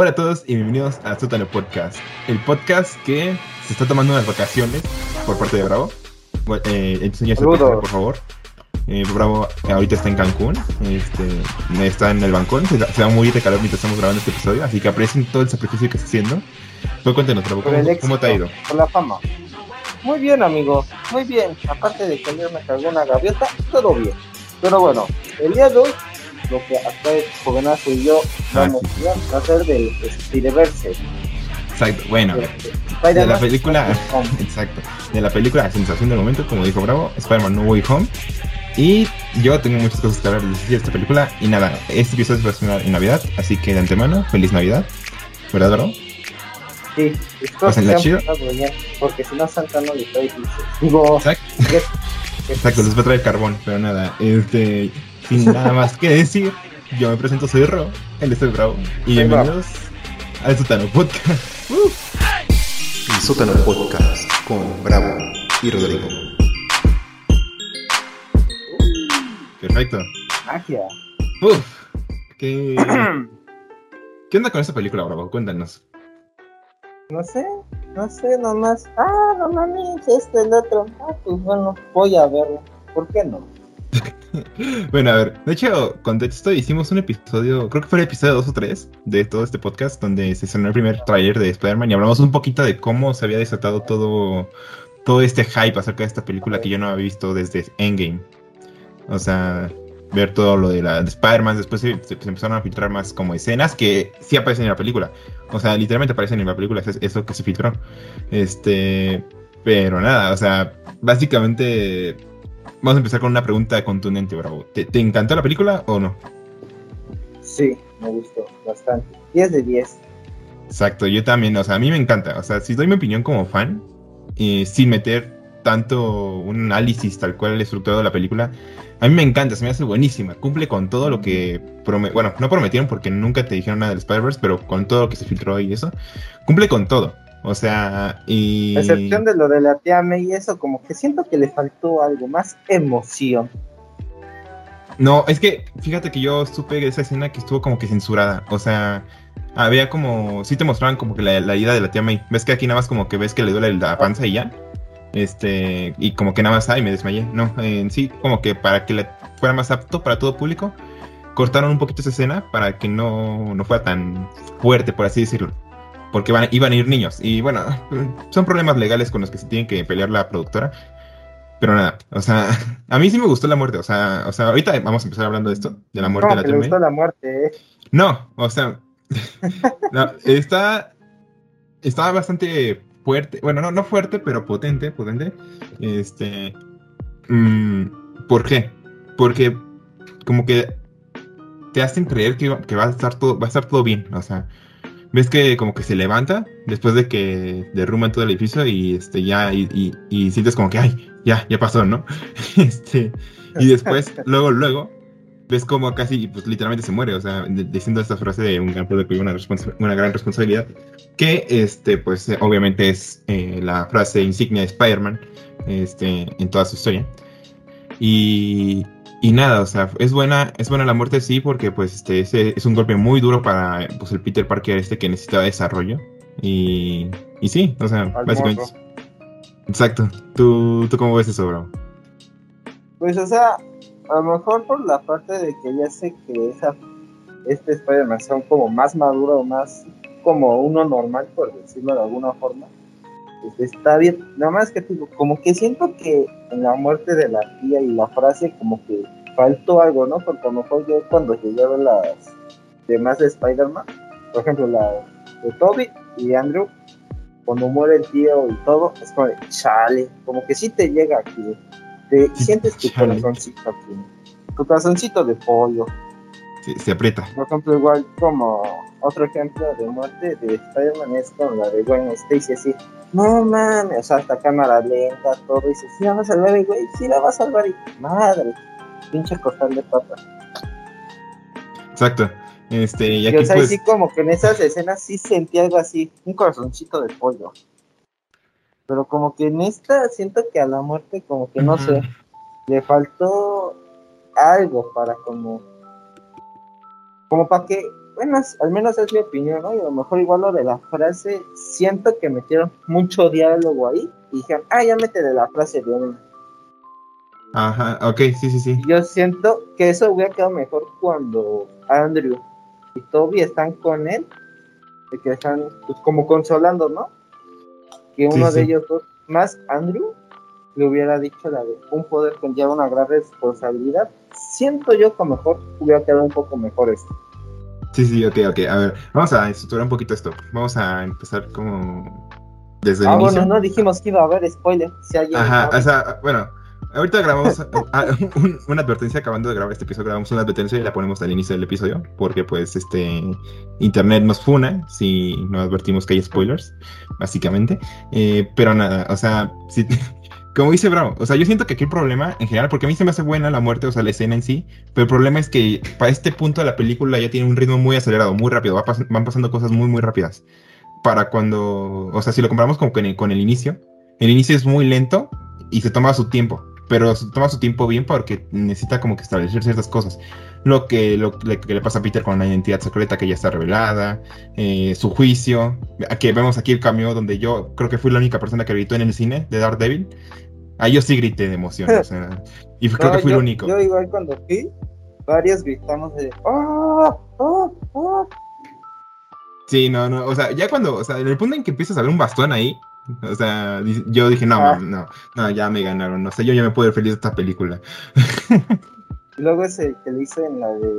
Hola a todos y bienvenidos a Sótano Podcast, el podcast que se está tomando unas vacaciones por parte de Bravo. Bueno, eh, enséñase, por favor. Eh, Bravo ahorita está en Cancún, este, está en el balcón, se, se va muy de calor mientras estamos grabando este episodio, así que aprecien todo el sacrificio que está haciendo. Pues cuéntenos, Bravo, ¿cómo, ¿cómo, te ha ido? Por la fama. Muy bien, amigo, muy bien. Aparte de que me cargó una gaviota, todo bien. Pero bueno, el día de hoy lo que acá Jovenazo y yo vamos a hacer del Spider-Verse. Exacto, bueno, de la película, exacto, de la película la sensación del momento, como dijo Bravo, Spider-Man No Way Home. Y yo tengo muchas cosas que hablar de esta película. Y nada, este episodio va a en Navidad, así que de antemano, feliz Navidad. ¿Verdad, Bravo? Sí, la chido. Porque si no, Santa no le trae Digo, exacto. exacto, les va a traer carbón, pero nada, este, sin nada más que decir, yo me presento, soy Ro, él es Bravo, y bienvenidos al Sótano Podcast. Uh. El Sótano Podcast con Bravo y Rodrigo. Perfecto. Magia. Uf, ¿qué... ¿Qué onda con esta película, Bravo? Cuéntanos. No sé, no sé, nomás. Ah, no mames, este, el otro. Ah, pues bueno, voy a verlo. ¿Por qué no? bueno, a ver, de hecho, contexto, hicimos un episodio, creo que fue el episodio 2 o 3 de todo este podcast, donde se estrenó el primer trailer de Spider-Man y hablamos un poquito de cómo se había desatado todo, todo este hype acerca de esta película que yo no había visto desde Endgame. O sea, ver todo lo de la de Spider-Man, después se, empezaron a filtrar más como escenas que sí aparecen en la película. O sea, literalmente aparecen en la película, es eso que se filtró. Este, pero nada, o sea, básicamente Vamos a empezar con una pregunta contundente, Bravo. ¿Te, encantó la película o no? Sí, me gustó bastante. 10 de 10. Exacto, yo también, o sea, a mí me encanta. O sea, si doy mi opinión como fan, eh, sin meter tanto un análisis tal cual el estructurado de la película, a mí me encanta, se me hace buenísima. Cumple con todo lo que. bueno, no prometieron porque nunca te dijeron nada del Spider-Verse, pero con todo lo que se filtró y eso, cumple con todo. O sea, y. A excepción de lo de la tía May eso, como que siento que le faltó algo más emoción. No, es que fíjate que yo supe esa escena que estuvo como que censurada. O sea, había como. Sí te mostraban como que la, la ida de la tía May. Ves que aquí nada más como que ves que le duele la panza y ya. Este, y como que nada más, ay, me desmayé. No, en sí, como que para que fuera más apto para todo público, cortaron un poquito esa escena para que no, no fuera tan fuerte, por así decirlo porque van, iban a ir niños. Y bueno, son problemas legales con los que se tiene que pelear la productora. Pero nada, o sea, a mí sí me gustó la muerte. O sea, o sea ahorita vamos a empezar hablando de esto, de la muerte no, de la gustó la muerte, eh. No, o sea, no, está, estaba bastante fuerte. Bueno, no, no fuerte, pero potente, potente. Este, mm, ¿por qué? Porque como que te hacen creer que, que va a estar todo, va a estar todo bien. O sea, ves que como que se levanta después de que derrumban todo el edificio y este ya y, y, sientes como que ay ya ya pasó no este y después luego luego ves como casi pues literalmente se muere o sea diciendo esta frase de un gran producto y una, una gran responsabilidad que este pues obviamente es eh, la frase insignia de Spider-Man este en toda su historia. Y y nada, o sea, es buena, es buena la muerte, sí, porque pues este ese es un golpe muy duro para pues, el Peter Parker este que necesita desarrollo. Y, y sí, o sea, básicamente. Exacto. ¿Tú, ¿Tú cómo ves eso, bro? Pues, o sea, a lo mejor por la parte de que ya sé que esa, este Spider-Man son como más maduro, más como uno normal, por decirlo de alguna forma. Pues está bien. Nada más que digo, como que siento que en la muerte de la tía y la frase como que faltó algo, ¿no? Porque a lo mejor yo cuando llegué a ver las demás de Spider-Man, por ejemplo la de Toby y Andrew, cuando muere el tío y todo, es como de chale, como que sí te llega aquí, te sientes tu corazoncito aquí, tu corazoncito de pollo. Sí, se aprieta. Por ejemplo, igual como otro ejemplo de muerte de Spider-Man es con la de Gwen Stacy así, no mames, o sea, hasta cámara lenta, todo, y dices, sí la va a salvar, y güey, sí la va a salvar, y madre, pinche costal de papa. Exacto. Este, y aquí, o sea, pues... sí como que en esas escenas sí sentí algo así, un corazoncito de pollo. Pero como que en esta siento que a la muerte como que no sé, le faltó algo para como como para que bueno, al menos es mi opinión, ¿no? Y a lo mejor igual lo de la frase, siento que metieron mucho diálogo ahí y dijeron, ah, ya métele la frase de una. Ajá, ok, sí, sí, sí. Yo siento que eso hubiera quedado mejor cuando Andrew y Toby están con él, de que están pues, como consolando, ¿no? Que Sí, uno de sí. ellos dos, más Andrew, le hubiera dicho la de un poder conlleva una gran responsabilidad. Siento yo que a lo mejor hubiera quedado un poco mejor esto. Sí, sí, ok, ok. A ver, vamos a estructurar un poquito esto. Vamos a empezar como desde el Ah, inicio. bueno, no dijimos que iba a haber spoiler. Si alguien Ajá, o sea, bueno, ahorita grabamos ah, un- una advertencia, acabando de grabar este episodio, grabamos una advertencia y la ponemos al inicio del episodio, porque pues este internet nos funa si no advertimos que hay spoilers, básicamente. Eh, pero nada, o sea, si- como dice Bravo, o sea, yo siento que aquí el problema en general, porque a mí se me hace buena la muerte, o sea, la escena en sí, pero el problema es que para este punto de la película ya tiene un ritmo muy acelerado, muy rápido, van pasando cosas muy, muy rápidas. Para cuando, o sea, si lo comparamos con, con el, inicio, el inicio es muy lento y se toma su tiempo, pero se toma su tiempo bien porque necesita como que establecer ciertas cosas. Lo que, lo que- le pasa a Peter con la identidad secreta que ya está revelada, eh, su juicio, que vemos aquí el cameo donde yo creo que fui la única persona que gritó en el cine de Daredevil. Ahí yo sí grité de emoción, o sea, y creo No, que fui yo, el único. Yo igual cuando fui, varios gritamos de ¡Oh! ¡Oh! ¡Oh! Sí, no, no, o sea, ya cuando, o sea, en el punto en que empiezas a ver un bastón ahí, o sea, yo dije, no, Ah. no, no, ya me ganaron, no sé, yo ya me puedo ver feliz de esta película. Luego ese que le hice en la de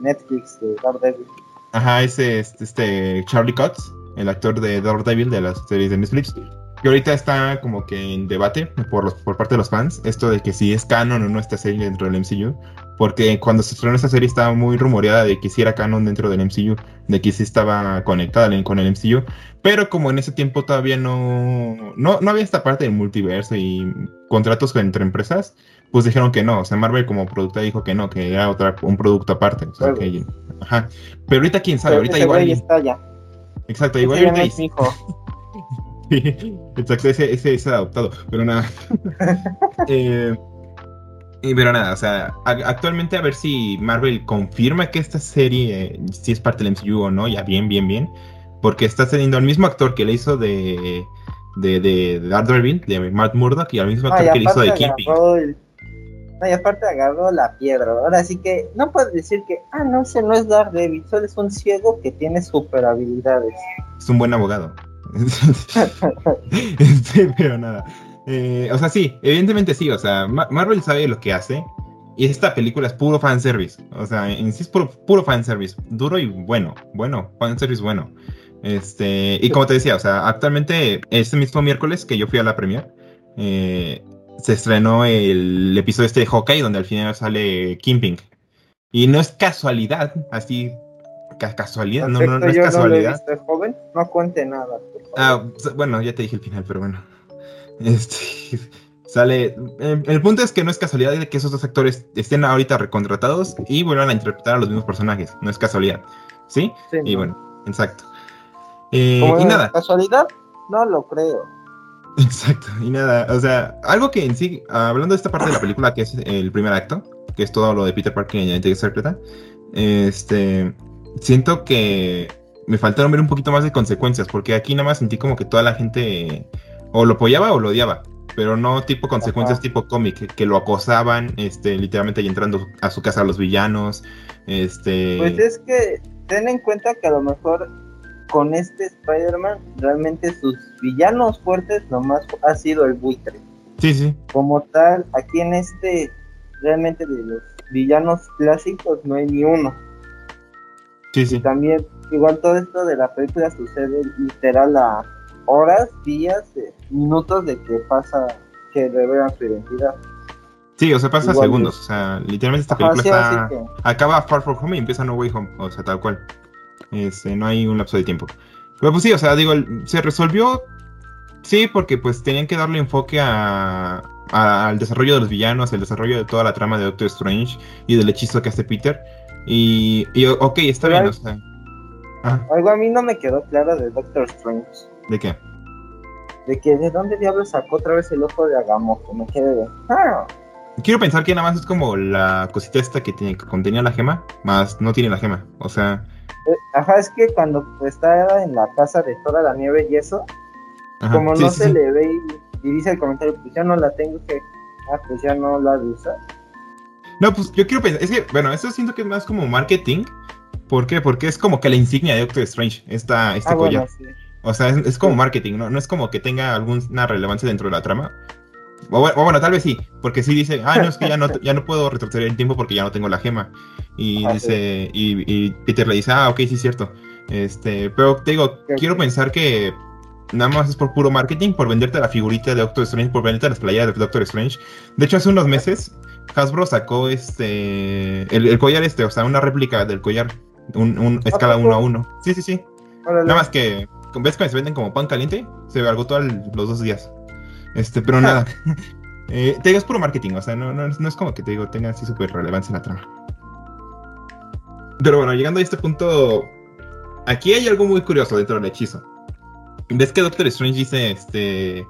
Netflix de Daredevil. Ajá, ese es este Charlie Cox, el actor de Daredevil de las series de Netflix, que ahorita está como que en debate por, los, por parte de los fans, esto de que si es canon o no esta serie dentro del MCU, porque cuando se estrenó esta serie estaba muy rumoreada de que si era canon dentro del MCU, de que sí estaba conectada con el MCU, pero como en ese tiempo todavía no, no, no había esta parte del multiverso y contratos entre empresas, pues dijeron que no, o sea, Marvel como productora dijo que no, que era otra, un producto aparte, o sea, Claro. que, ajá, pero ahorita quién sabe, Pero ahorita igual... y- está ya. Exacto, igual ahorita Exacto, ese, ese es adoptado, pero nada. Eh, pero nada, o sea, a- actualmente a ver si Marvel confirma que esta serie sí es parte del MCU o no, ya bien, bien, bien. Porque está teniendo al mismo actor que le hizo de, de, de, de Daredevil, de Matt Murdock, y al mismo actor que le hizo de Kingpin. No, y aparte agarró la piedra. Ahora sí que no puedes decir que, ah, no, ese no es Daredevil, solo es un ciego que tiene super habilidades. Es un buen abogado. Este, pero nada. Eh, o sea, sí, evidentemente sí. O sea, Ma- Marvel sabe lo que hace. Y esta película es puro fanservice. O sea, en sí es puro, puro fanservice. Duro y bueno. Bueno, fanservice bueno. Este, y como te decía, o sea, actualmente, este mismo miércoles que yo fui a la premiere, eh, se estrenó el episodio este de Hawkeye, donde al final sale Kingpin. Y no es casualidad, así, casualidad, no, no, no es no casualidad. visto, joven. No cuente nada. Ah, bueno, ya te dije el final, pero bueno. Este sale. El, el punto es que no es casualidad de que esos dos actores estén ahorita recontratados y vuelvan a interpretar a los mismos personajes. No es casualidad. ¿Sí? Sí, Y no. bueno, exacto. Eh, y nada, ¿Casualidad? No lo creo. exacto. Y nada, o sea, algo que en sí, hablando de esta parte de la película que es el primer acto, que es todo lo de Peter Parker y la identidad secreta, este. Siento que me faltaron ver un poquito más de consecuencias, porque aquí nada más sentí como que toda la gente o lo apoyaba o lo odiaba, pero no tipo consecuencias Ajá. tipo cómic, que, lo acosaban, este, literalmente y entrando a su casa a los villanos, este... Pues es que ten en cuenta que a lo mejor con este Spider-Man realmente sus villanos fuertes nomás ha sido el buitre. Sí, sí, Como tal, aquí en este realmente de los villanos clásicos no hay ni uno. Sí, también, igual todo esto de la película sucede literal a horas, días, eh, minutos de que pasa que revelan su identidad. Sí, o sea, pasa Igual segundos, o sea, literalmente esta Ajá, película sí, está... que- acaba Far From Home y empieza No Way Home, o sea, tal cual. Este, no hay un lapso de tiempo. Pero pues sí, o sea, digo, se resolvió, sí, porque pues tenían que darle enfoque a, a- al desarrollo de los villanos, el desarrollo de toda la trama de Doctor Strange y del hechizo que hace Peter. Y, y ok, está Pero bien, hay- o sea. Ah, Algo a mí no me quedó claro de Doctor Strange. ¿de qué? De que de dónde diablos sacó otra vez el ojo de Agamotto. Me quedé de. Ah, Quiero pensar que nada más es como la cosita esta que, tiene, que contenía la gema, más no tiene la gema. O sea, Eh, Ajá, es que cuando está en la casa de toda la nieve y eso, Ajá, como sí, no sí, se sí. le ve y, y dice el comentario, pues ya no la tengo que, ah, pues ya no la de usar. No, pues yo quiero pensar, es que, bueno, eso siento que es más como marketing. ¿Por qué? Porque es como que la insignia de Doctor Strange, esta, este Ah, collar. bueno, sí. O sea, es, es como Sí. marketing, ¿no? No es como que tenga alguna relevancia dentro de la trama. O bueno, o bueno, tal vez sí, porque sí dice, ah, no, es que ya no, ya no puedo retroceder el tiempo porque ya no tengo la gema. Y Ah, dice, y, y Peter le dice, ah, ok, sí es cierto. Este, pero te digo, quiero pensar que nada más es por puro marketing, por venderte la figurita de Doctor Strange, por venderte las playeras de Doctor Strange. De hecho, hace unos meses, Hasbro sacó este, el, el collar este, o sea, una réplica del collar, un, un escala poco? 1 a 1. Sí, sí, sí. Órale. Nada más que, ¿ves que se venden como pan caliente? Se agotó al- los dos días. Este, pero nada. Eh, te digo, es puro marketing, o sea, no, no, es- no es como que te digo, tenga así súper relevancia en la trama. Pero bueno, llegando a este punto, aquí hay algo muy curioso dentro del hechizo. Ves que Doctor Strange dice, este,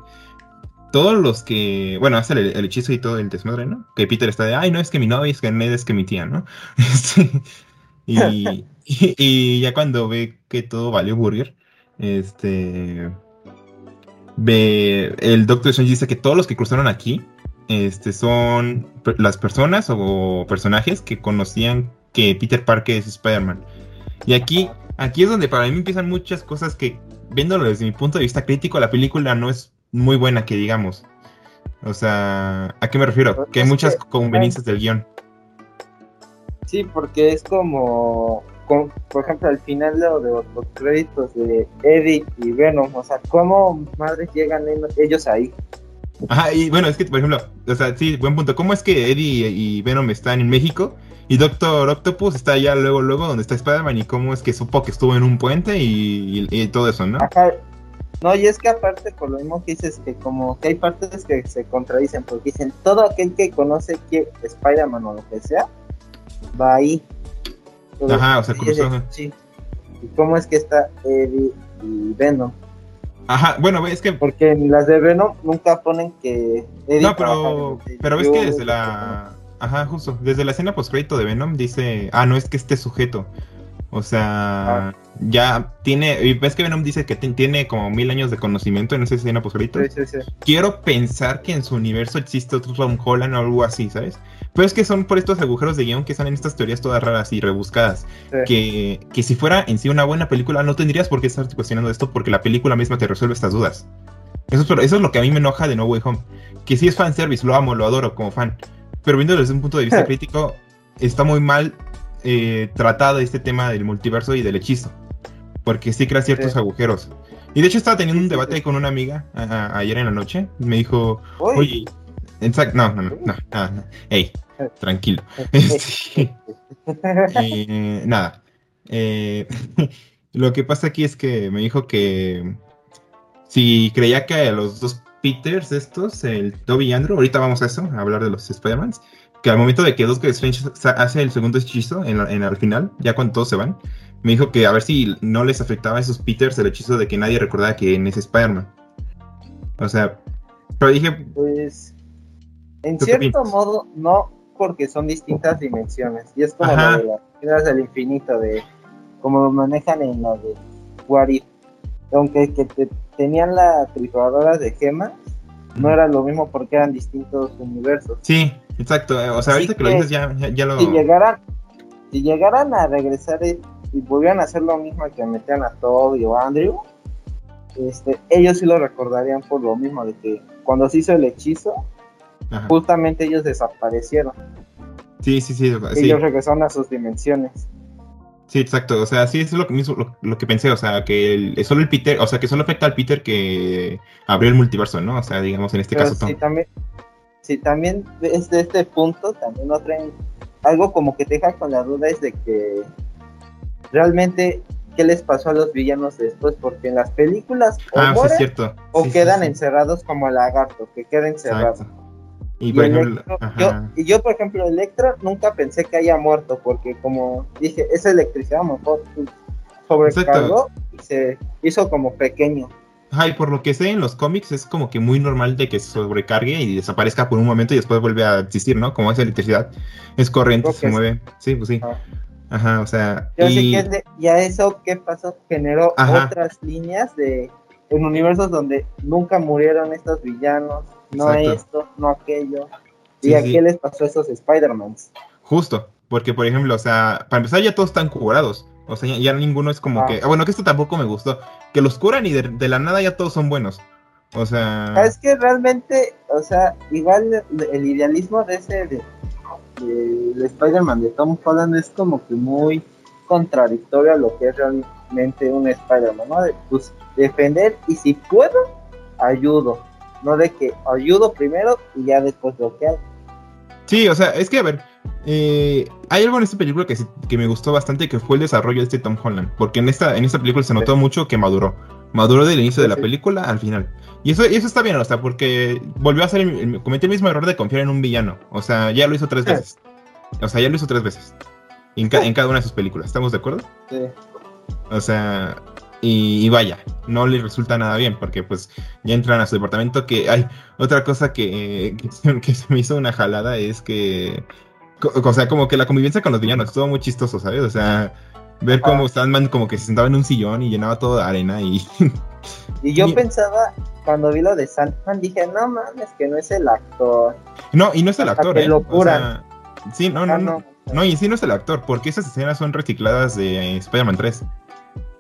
todos los que, bueno, hace el, el hechizo y todo el desmadre, ¿no? Que Peter está de, ay, no es que mi novia, es que Ned es que mi tía, ¿no? Este, y, y, y ya cuando ve que todo valió burger, este, ve, el Doctor Strange dice que todos los que cruzaron aquí, este, son las personas o personajes que conocían que Peter Parker es Spider-Man. Y aquí, aquí es donde para mí empiezan muchas cosas que, viéndolo desde mi punto de vista crítico, la película no es muy buena, que digamos. O sea, ¿a qué me refiero? Que hay muchas conveniencias del guion. Sí, porque es como, como, por ejemplo, al final de, de los, los créditos de Eddie y Venom, o sea, ¿cómo madres llegan ellos ahí? Ajá, y bueno, es que, por ejemplo, o sea, sí, buen punto. ¿Cómo es que Eddie y Venom están en México y Doctor Octopus está allá luego, luego donde está Spider-Man? ¿Y cómo es que supo que estuvo en un puente y, y- y todo eso, no? Ajá. No, y es que aparte, por lo mismo que dices, que como que hay partes que se contradicen, porque dicen, todo aquel que conoce que Spider-Man o lo que sea, va ahí. Ajá, o sea, cruzó, sí, ajá. sí. ¿Y cómo es que está Eddie y Venom? Ajá, bueno, es que Porque en las de Venom nunca ponen que Eddie No, pero, pero ves que desde la... Ajá, justo. Desde la escena postcrédito de Venom dice... Ah, no, es que este sujeto. O sea, Ah. ya tiene... Y ves que Venom dice que ti- tiene como mil años de conocimiento en esa escena postcrédito. Sí, sí, sí. Quiero pensar que en su universo existe otro Tom Holland o algo así, ¿sabes? Pero es que son por estos agujeros de guion que salen estas teorías todas raras y rebuscadas. Que, que si fuera en sí una buena película, no tendrías por qué estar cuestionando esto porque la película misma te resuelve estas dudas. Eso es, eso es lo que a mí me enoja de No Way Home. Que sí es fanservice, lo amo, lo adoro como fan. Pero viendo desde un punto de vista crítico, está muy mal eh, tratado este tema del multiverso y del hechizo. Porque sí crea ciertos Sí. agujeros. Y de hecho estaba teniendo un debate con una amiga a- a- ayer en la noche. Me dijo, oye, exacto, no, no, no, no, no, no. Ey, tranquilo. Este, eh, nada. Eh, lo que pasa aquí es que me dijo que si creía que los dos Peters estos, el Toby y Andrew, ahorita vamos a eso, a hablar de los Spider-Mans, que al momento de que Doctor Strange hace el segundo hechizo en, la- en al final, ya cuando todos se van, me dijo que a ver si no les afectaba a esos Peters el hechizo de que nadie recordaba que en ese Spider-Man. O sea, pero dije, Pues, en ¿Tú qué cierto modo, no, porque son distintas dimensiones. Y es como Ajá. lo de las del infinito, de como lo manejan en la de What If. Aunque que te- tenían la trituradora de gemas, no era lo mismo porque eran distintos universos. sí, exacto. eh, O sea, ahorita que lo dices ya, ya, ya lo... Si llegaran, si llegaran a regresar eh, y volvieran a hacer lo mismo que metían a Toby o a Andrew, este, ellos sí lo recordarían por lo mismo, de que cuando se hizo el hechizo, Ajá. justamente ellos desaparecieron. Sí, sí, sí. sí. Ellos regresaron a sus dimensiones. Sí, exacto. O sea, sí, eso es lo que, mismo- lo, lo que pensé. O sea, que el, es solo el Peter, o sea, que solo afecta al Peter que abrió el multiverso, ¿no? O sea, digamos, en este Pero caso, si también, si también desde este punto también no traen algo como que te deja con la duda es de que realmente qué les pasó a los villanos después, porque en las películas o Ah, sí, es mueren cierto. o Sí, sí, quedan sí. encerrados como el lagarto, que queda encerrado. Exacto. Y, por ejemplo, Electro- y yo, por ejemplo, Electra nunca pensé que haya muerto, porque como dije, esa electricidad a lo mejor sobrecargó y se hizo como pequeño. Ajá, y por lo que sé en los cómics es como que muy normal de que se sobrecargue y desaparezca por un momento y después vuelve a existir, ¿no? Como es electricidad. Es corriente, se que mueve. Sí, pues sí. Ajá. Ajá, o sea. Yo sé y- que es de- ya eso que pasó generó Ajá. otras líneas de en universos donde nunca murieron estos villanos, no Exacto. esto, no aquello. Sí, y a sí. qué les pasó a esos Spider-Mans. Justo, porque por ejemplo, o sea, para empezar ya todos están curados. O sea, ya, ya ninguno es como Ah. que. Ah, bueno, que esto tampoco me gustó. Que los curan y de, de la nada ya todos son buenos. O sea. Es que realmente, o sea, igual el, idealismo de ese de, de- Spider-Man de Tom Holland es como que muy contradictorio a lo que es realmente un Spider-Man, ¿no? De, pues defender y si puedo, ayudo. No de que ayudo primero y ya después lo que hago. Sí, o sea, es que a ver. Eh, hay algo en esta película que, me gustó bastante que fue el desarrollo de este Tom Holland. Porque en esta, en esta película se notó mucho que maduró. Maduró del inicio de la película al final. Y eso, eso está bien, o sea, porque volvió a hacer el, el- cometió el mismo error de confiar en un villano. O sea, ya lo hizo tres veces. O sea, ya lo hizo tres veces. En, ca- en cada una de sus películas. ¿Estamos de acuerdo? Sí. O sea, y, y vaya, no le resulta nada bien porque pues ya entran a su departamento que hay otra cosa que, que, se- que se me hizo una jalada es que, o sea, como que la convivencia con los villanos estuvo muy chistoso, ¿sabes? O sea, ver cómo Sandman como que se sentaba en un sillón y llenaba todo de arena y... Y yo Y- pensaba, cuando vi lo de Sandman, dije, no mames, que no es el actor. No, y no es el Hasta actor, ¿eh? lo O curan. sea, sí, no, no, Ah, no. No, y sí no es el actor, porque esas escenas son recicladas de Spider-Man 3.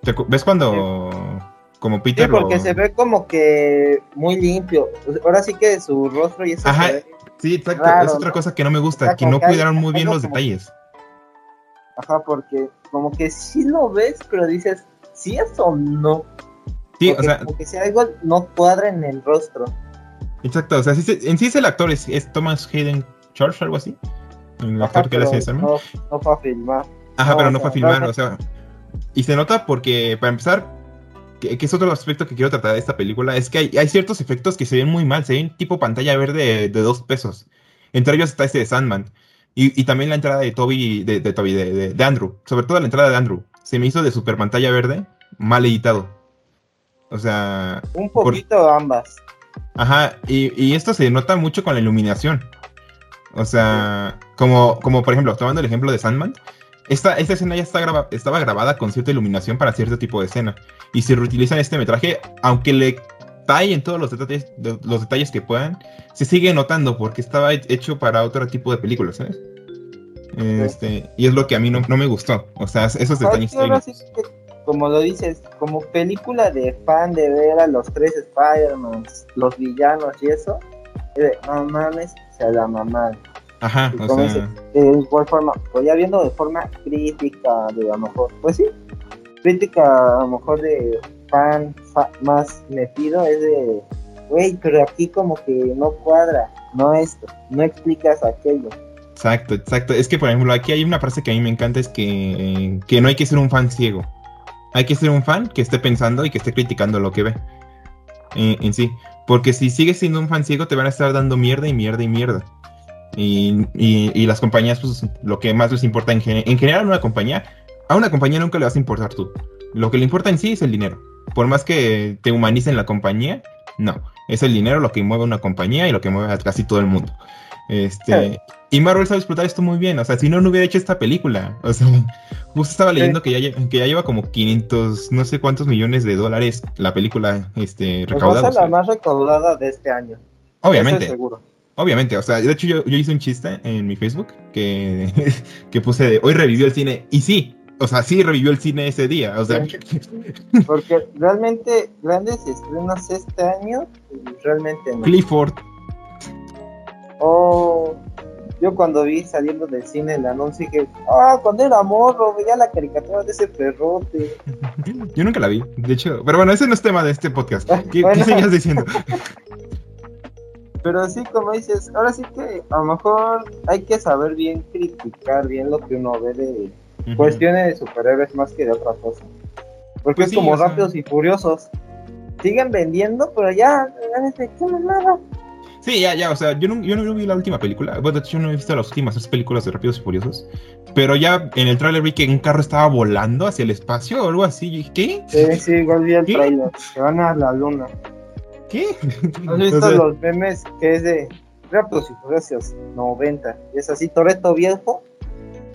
¿Te acu- ¿Ves cuando como Sí, Peter porque lo- se ve como que muy limpio. Ahora sí que su rostro y eso Ajá. se ve- Sí, exacto. raro, es otra cosa que no me gusta, que no hay- cuidaron muy hay bien los detalles. Ajá, porque como que sí lo ves, pero dices, ¿sí es o no? Sí, Porque o sea, como que si algo no cuadra en el rostro. exacto. O sea, sí en sí es el actor, es, es Thomas Hayden Church, algo así. El Ajá, actor que le hace no, no fue a filmar. Ajá, no, pero no sea, fue a filmar, o sea. Y se nota porque, para empezar, que, que es otro aspecto que quiero tratar de esta película, es que hay, hay ciertos efectos que se ven muy mal, se ven tipo pantalla verde de, de dos pesos. Entre ellos está este de Sandman. Y, y también la entrada de Toby, de, de Toby, de, de- de Andrew. Sobre todo la entrada de Andrew. Se me hizo de super pantalla verde, mal editado. O sea, Un poquito ambas. Ajá, y, y esto se nota mucho con la iluminación. O sea, como, como por ejemplo, tomando el ejemplo de Sandman, esta, esta escena ya está graba- estaba grabada con cierta iluminación para cierto tipo de escena. Y si reutilizan este metraje, aunque le tallen todos los detalles, de- los detalles que puedan, se sigue notando porque estaba he- hecho para otro tipo de películas, ¿sabes? Este, y es lo que a mí no, no me gustó. O sea, esos detalles sí, que, como lo dices, como película de fan de ver a los tres Spider-Man, los villanos y eso, es de, no mames, se la mamaron. Ajá, o sea, de igual forma, pues ya viendo de forma crítica, de a lo mejor, pues sí, crítica a lo mejor de fan fa- más metido, es de, güey, pero aquí como que no cuadra, no esto, no explicas aquello. Exacto, exacto. Es que, por ejemplo, aquí hay una frase que a mí me encanta, es que, que no hay que ser un fan ciego. Hay que ser un fan que esté pensando y que esté criticando lo que ve eh, en sí. Porque si sigues siendo un fan ciego, te van a estar dando mierda y mierda y mierda. Y, y- y las compañías, pues, lo que más les importa en, gen- en general a una compañía, a una compañía nunca le vas a importar tú. Lo que le importa en sí es el dinero. Por más que te humanicen la compañía, no. Es el dinero lo que mueve una compañía y lo que mueve a casi todo el mundo. Este, y Marvel sabe explotar esto muy bien. O sea, si no, no hubiera hecho esta película. O sea, justo estaba leyendo que, ya, que ya lleva como 500, no sé cuántos millones de dólares la película este, Pues va a recaudada. ser la más recaudada de este año. Eso Obviamente. es seguro. Obviamente, o sea, de hecho yo, yo hice un chiste en mi Facebook que, que puse de hoy revivió el cine. Y sí, o sea, sí revivió el cine ese día. O sea, Porque realmente grandes estrenos este año, realmente no. Clifford. Oh, yo cuando vi saliendo del cine el anuncio dije, ah, cuando era morro, veía la caricatura de ese perrote. Yo nunca la vi, de hecho. Pero bueno, ese no es tema de este podcast. ¿Qué, Bueno. qué seguías diciendo? Pero sí, como dices, ahora sí que a lo mejor hay que saber bien criticar bien lo que uno ve de cuestiones de superhéroes más que de otra cosa. Porque Pues es sí, como sea- rápidos y furiosos. Siguen vendiendo, pero ya, ya qué mamada. Sí, ya, ya, o sea, yo no, yo no vi la última película. Bueno, yo no he visto las últimas tres películas de Rápidos y Furiosos. Pero ya en el tráiler vi que un carro estaba volando hacia el espacio o algo así. ¿qué? Sí, sí, igual vi el ¿Qué? trailer. Se van a la luna. ¿Qué? ¿Has visto O sea, los memes que es de Rápidos y Furiosos 90? Es así, Toreto viejo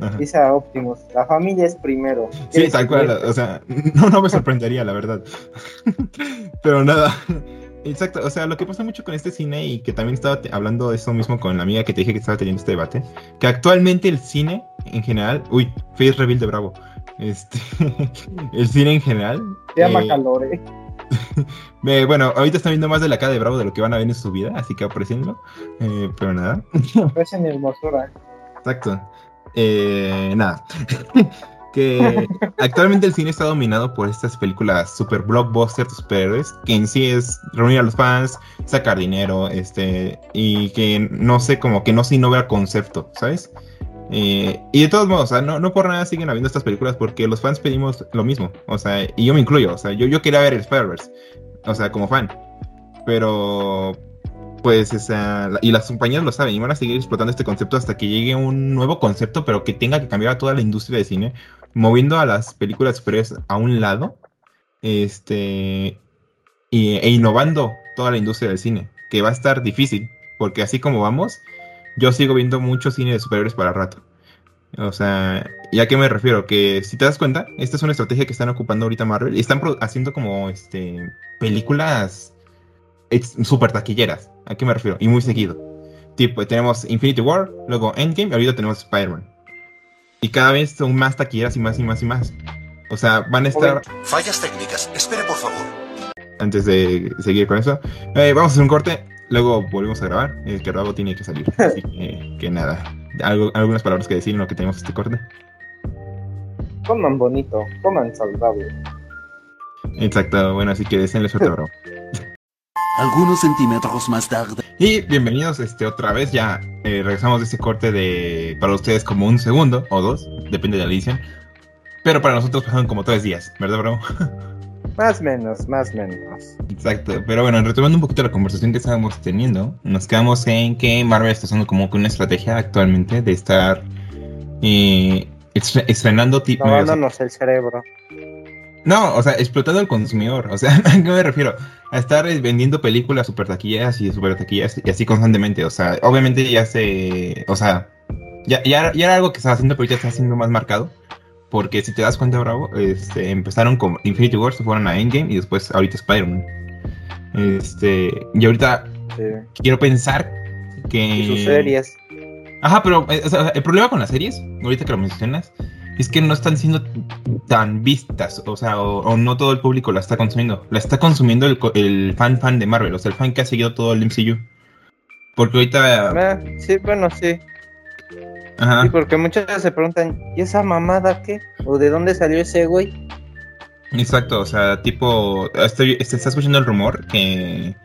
Ajá. Dice a Optimus, la familia es primero. Sí, ¿Quieres tal cual, o sea, no, no me sorprendería, la verdad. Pero nada, exacto, o sea, lo que pasa mucho con este cine y que también estaba hablando de eso mismo con la amiga que te dije que estaba teniendo este debate, que actualmente el cine en general, uy, face reveal de Bravo, este, el cine en general, Se llama eh, calor, ¿eh? eh, bueno, ahorita están viendo más de la cara de Bravo de lo que van a ver en su vida, así que aprecienlo, eh, pero nada. Es en hermosura. Exacto. Eh, nada. que actualmente el cine está dominado por estas películas super blockbuster de superhéroes, que en sí es reunir a los fans, sacar dinero, este, y que no sé, como que no se innova el concepto, ¿sabes? Eh, y de todos modos, o sea, no, no por nada siguen habiendo estas películas porque los fans pedimos lo mismo, o sea, y yo me incluyo, o sea, yo, yo quería ver el Spider-Verse, o sea, como fan, pero pues, o sea, y las compañías lo saben y van a seguir explotando este concepto hasta que llegue un nuevo concepto, pero que tenga que cambiar a toda la industria de cine, moviendo a las películas superiores a un lado, este, y- e innovando toda la industria del cine, que va a estar difícil, porque así como vamos, yo sigo viendo mucho cine de superiores para rato. O sea, ¿y a qué me refiero? Que si te das cuenta, esta es una estrategia que están ocupando ahorita Marvel y están haciendo como este películas super taquilleras. ¿A qué me refiero? Y muy seguido. Tipo, tenemos Infinity War, luego Endgame y ahorita tenemos Spider-Man. Y cada vez son más taquilleras y más y más y más. O sea, van a estar, Fallas técnicas. Espere, por favor. antes de seguir con eso, eh, vamos a hacer un corte, luego volvemos a grabar. El que Rabo tiene que salir. Así que, que nada. Algo- algunas palabras que decir en lo que tenemos este corte. Coman bonito, coman saludable. Exacto, bueno, así que deseenle suerte, Bravo. Algunos centímetros más tarde. Y bienvenidos este, otra vez, ya eh, regresamos de este corte de para ustedes como un segundo o dos, depende de la edición. Pero para nosotros pasaron como tres días, ¿verdad, Bravo? Más menos, más menos. Exacto, pero bueno, retomando un poquito la conversación que estábamos teniendo, nos quedamos en que Marvel está usando como que una estrategia actualmente de estar eh, estre- estrenando tipo... Lavándonos el cerebro. No, o sea, explotando al consumidor. O sea, ¿a qué me refiero? A estar eh, vendiendo películas super taquilleras y super taquilleras y así constantemente. O sea, obviamente ya se. O sea, ya, ya, ya era algo que estaba haciendo, pero ya está siendo más marcado. Porque si te das cuenta, Bravo, este, empezaron con Infinity War, se fueron a Endgame y después ahorita Spider-Man. Este, y ahorita Sí. quiero pensar que. Y sus series. Ajá, pero eh, o sea, el problema con las series, ahorita que lo mencionas, es que no están siendo tan vistas, o sea, o, o no todo el público la está consumiendo. La está consumiendo el, el fan fan de Marvel, o sea, el fan que ha seguido todo el MCU. Porque ahorita... Ah, sí, bueno, sí. Ajá, Sí, porque muchas se preguntan, ¿y esa mamada qué? ¿O de dónde salió ese güey? exacto, o sea, tipo, estoy, se está escuchando el rumor que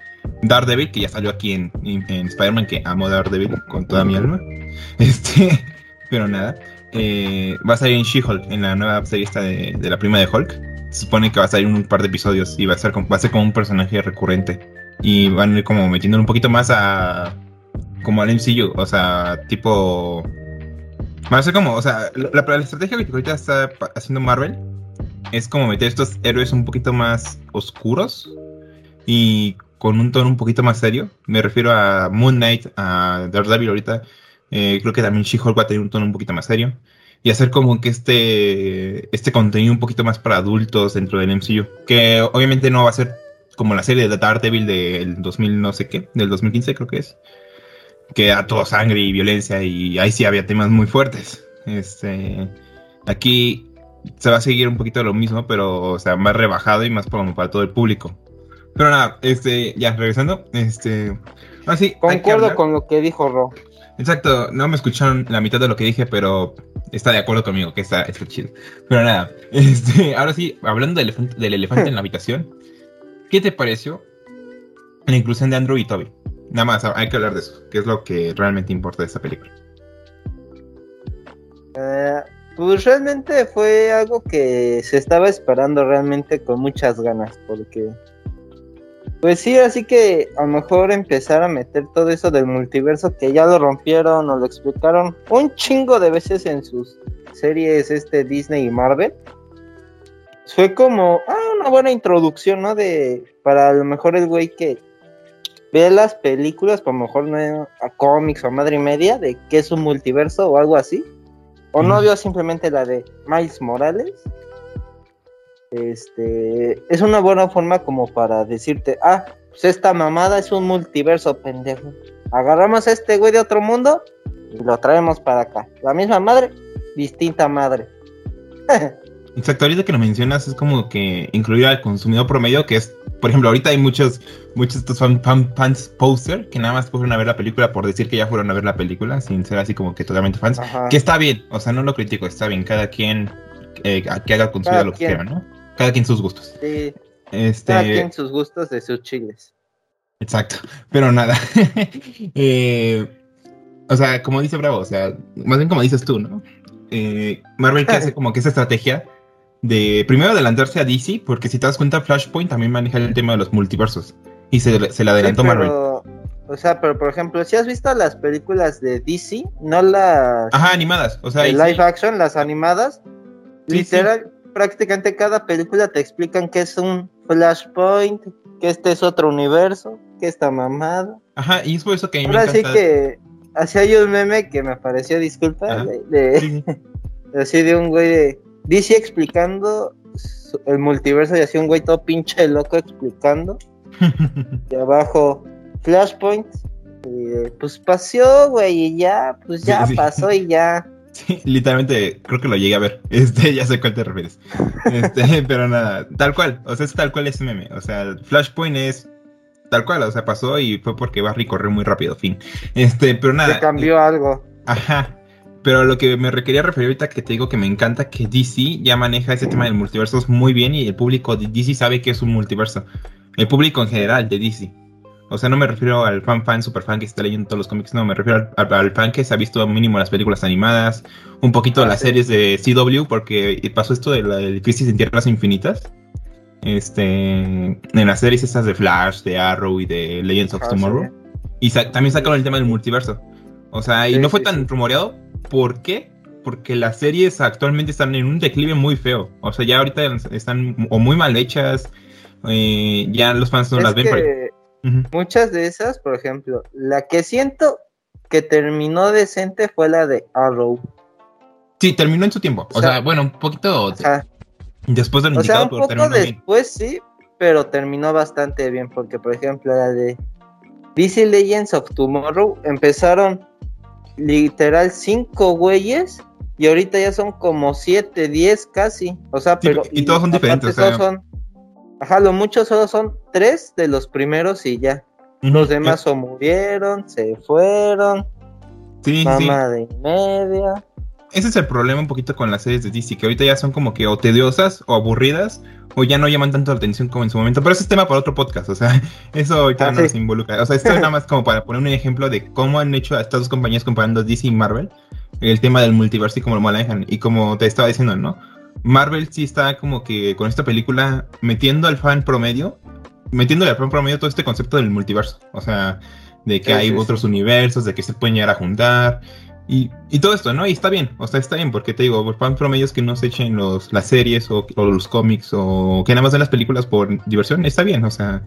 Daredevil, que ya salió aquí en, en- en Spider-Man, que amo Daredevil con toda mi alma, este, pero nada, eh, va a salir en She-Hulk, en la nueva serie esta de, de la prima de Hulk. Se supone que va a salir un par de episodios y va a ser como, va a ser como un personaje recurrente. Y van a ir como metiéndolo un poquito más a. como al MCU. O sea, tipo. Va a ser como. O sea, la, estrategia que ahorita está haciendo Marvel es como meter estos héroes un poquito más oscuros y con un tono un poquito más serio. Me refiero a Moon Knight, a Daredevil ahorita. Eh, creo que también She-Hulk va a tener un tono un poquito más serio. Y hacer como que este, este contenido un poquito más para adultos dentro del MCU. Que obviamente no va a ser como la serie de Daredevil del 2000 no sé qué, del 2015 creo que es. Que a todo sangre y violencia y ahí sí había temas muy fuertes. Este, aquí se va a seguir un poquito lo mismo, pero o sea, más rebajado y más como para todo el público. Pero nada, este, ya regresando, este, ahora sí, Concuerdo con lo que dijo Ro. Exacto, no me escucharon la mitad de lo que dije, pero está de acuerdo conmigo, que está, está chido. Pero nada, este, ahora sí, hablando del elefante, del elefante en la habitación, ¿qué te pareció la inclusión de Andrew y Toby? Nada más, hay que hablar de eso, que es lo que realmente importa de esta película. Eh, pues realmente fue algo que se estaba esperando realmente con muchas ganas, porque pues sí, así que a lo mejor empezar a meter todo eso del multiverso que ya lo rompieron o lo explicaron un chingo de veces en sus series este Disney y Marvel. Fue como ah, una buena introducción, ¿no? De para a lo mejor el güey que ve las películas, por lo mejor no a cómics o madre y media de que es un multiverso o algo así o no vio simplemente la de Miles Morales, este, es una buena forma como para decirte, ah, pues esta mamada es un multiverso, pendejo. Agarramos a este güey de otro mundo y lo traemos para acá. La misma madre, distinta madre. Exacto, ahorita que lo mencionas es como que incluir al consumidor promedio, que es, por ejemplo, ahorita hay muchos, muchos estos fan, fan- fans poster que nada más fueron a ver la película por decir que ya fueron a ver la película, sin ser así como que totalmente fans. Ajá. Que está bien, o sea, no lo critico, está bien, cada quien eh, que haga con su vida lo que quiera, ¿no? Cada quien sus gustos. Sí, Este, cada quien sus gustos de sus chiles. Exacto, pero nada. Eh, o sea, como dice Bravo, o sea, más bien como dices tú, ¿no? Eh, Marvel que hace como que esa estrategia de primero adelantarse a DC, porque si te das cuenta, Flashpoint también maneja el tema de los multiversos. Y se, se le adelantó Sí, Marvel. pero, o sea, pero por ejemplo, si has visto las películas de DC, no las Ajá, animadas. O sea, de y live sí, action, las animadas, literal, prácticamente cada película te explican que es un flashpoint, que este es otro universo, que esta mamada. ajá, y es por eso que a mí me Ahora sí encanta. que así hay un meme que me pareció, disculpa, Ajá. de, de- Sí, sí. así de un güey de DC explicando el multiverso y así un güey todo pinche loco explicando. Y abajo, Flashpoint. Y eh, pues pasó, güey, y ya, pues ya sí. pasó y ya. Sí, literalmente creo que lo llegué a ver. Este, ya sé a cuál te refieres. Este, pero nada, tal cual. O sea, es tal cual ese meme. O sea, Flashpoint es tal cual. O sea, pasó y fue porque Barry corrió muy rápido, fin. Este, pero nada. Se cambió algo. Ajá. Pero lo que me quería referir ahorita que te digo que me encanta que DC ya maneja ese tema del multiverso muy bien y el público de DC sabe que es un multiverso. El público en general de DC. O sea, no me refiero al fan fan, super fan que está leyendo todos los cómics, no, me refiero al, al- al fan que se ha visto mínimo las películas animadas, un poquito Ah, las sí. series de CW, porque pasó esto de la Crisis en Tierras Infinitas. Este, en las series estas de Flash, de Arrow y de Legends of Ah, Tomorrow. sí. Y sa- también sacaron el tema del multiverso. O sea, y Sí, no fue tan rumoreado. ¿Por qué? Porque las series actualmente están en un declive muy feo. O sea, ya ahorita están o muy mal hechas. eh, ya los fans no Es las ven. por- muchas de esas, por ejemplo, la que siento que terminó decente fue la de Arrow. Sí, terminó en su tiempo. O, O sea, sea, bueno, un poquito después del o sea, un poco terminó bien. después sí, pero terminó bastante bien, porque por ejemplo la de DC Legends of Tomorrow empezaron literal cinco güeyes y ahorita ya son como siete, diez casi. O sea, Sí, pero y todos son diferentes, o sea- todos son, ajá, lo mucho solo son tres de los primeros y ya. Los demás o murieron, se fueron, Sí, sí. mamá de media. Ese es el problema un poquito con las series de DC, que ahorita ya son como que o tediosas o aburridas, o ya no llaman tanto la atención como en su momento. Pero ese es tema para otro podcast, o sea, eso ahorita Ah, no sí. nos involucra. O sea, esto es nada más como para poner un ejemplo de cómo han hecho a estas dos compañías comparando DC y Marvel, el tema del multiverso y cómo lo manejan. Y como te estaba diciendo, ¿no? Marvel sí está como que con esta película metiendo al fan promedio, metiéndole al fan promedio todo este concepto del multiverso. O sea, de que Sí, hay sí, otros universos, de que se pueden llegar a juntar. Y, y todo esto, ¿no? Y está bien, o sea, está bien, porque te digo, por fan promedios que no se echen los, las series o, o los cómics o que nada más ven las películas por diversión, está bien, o sea.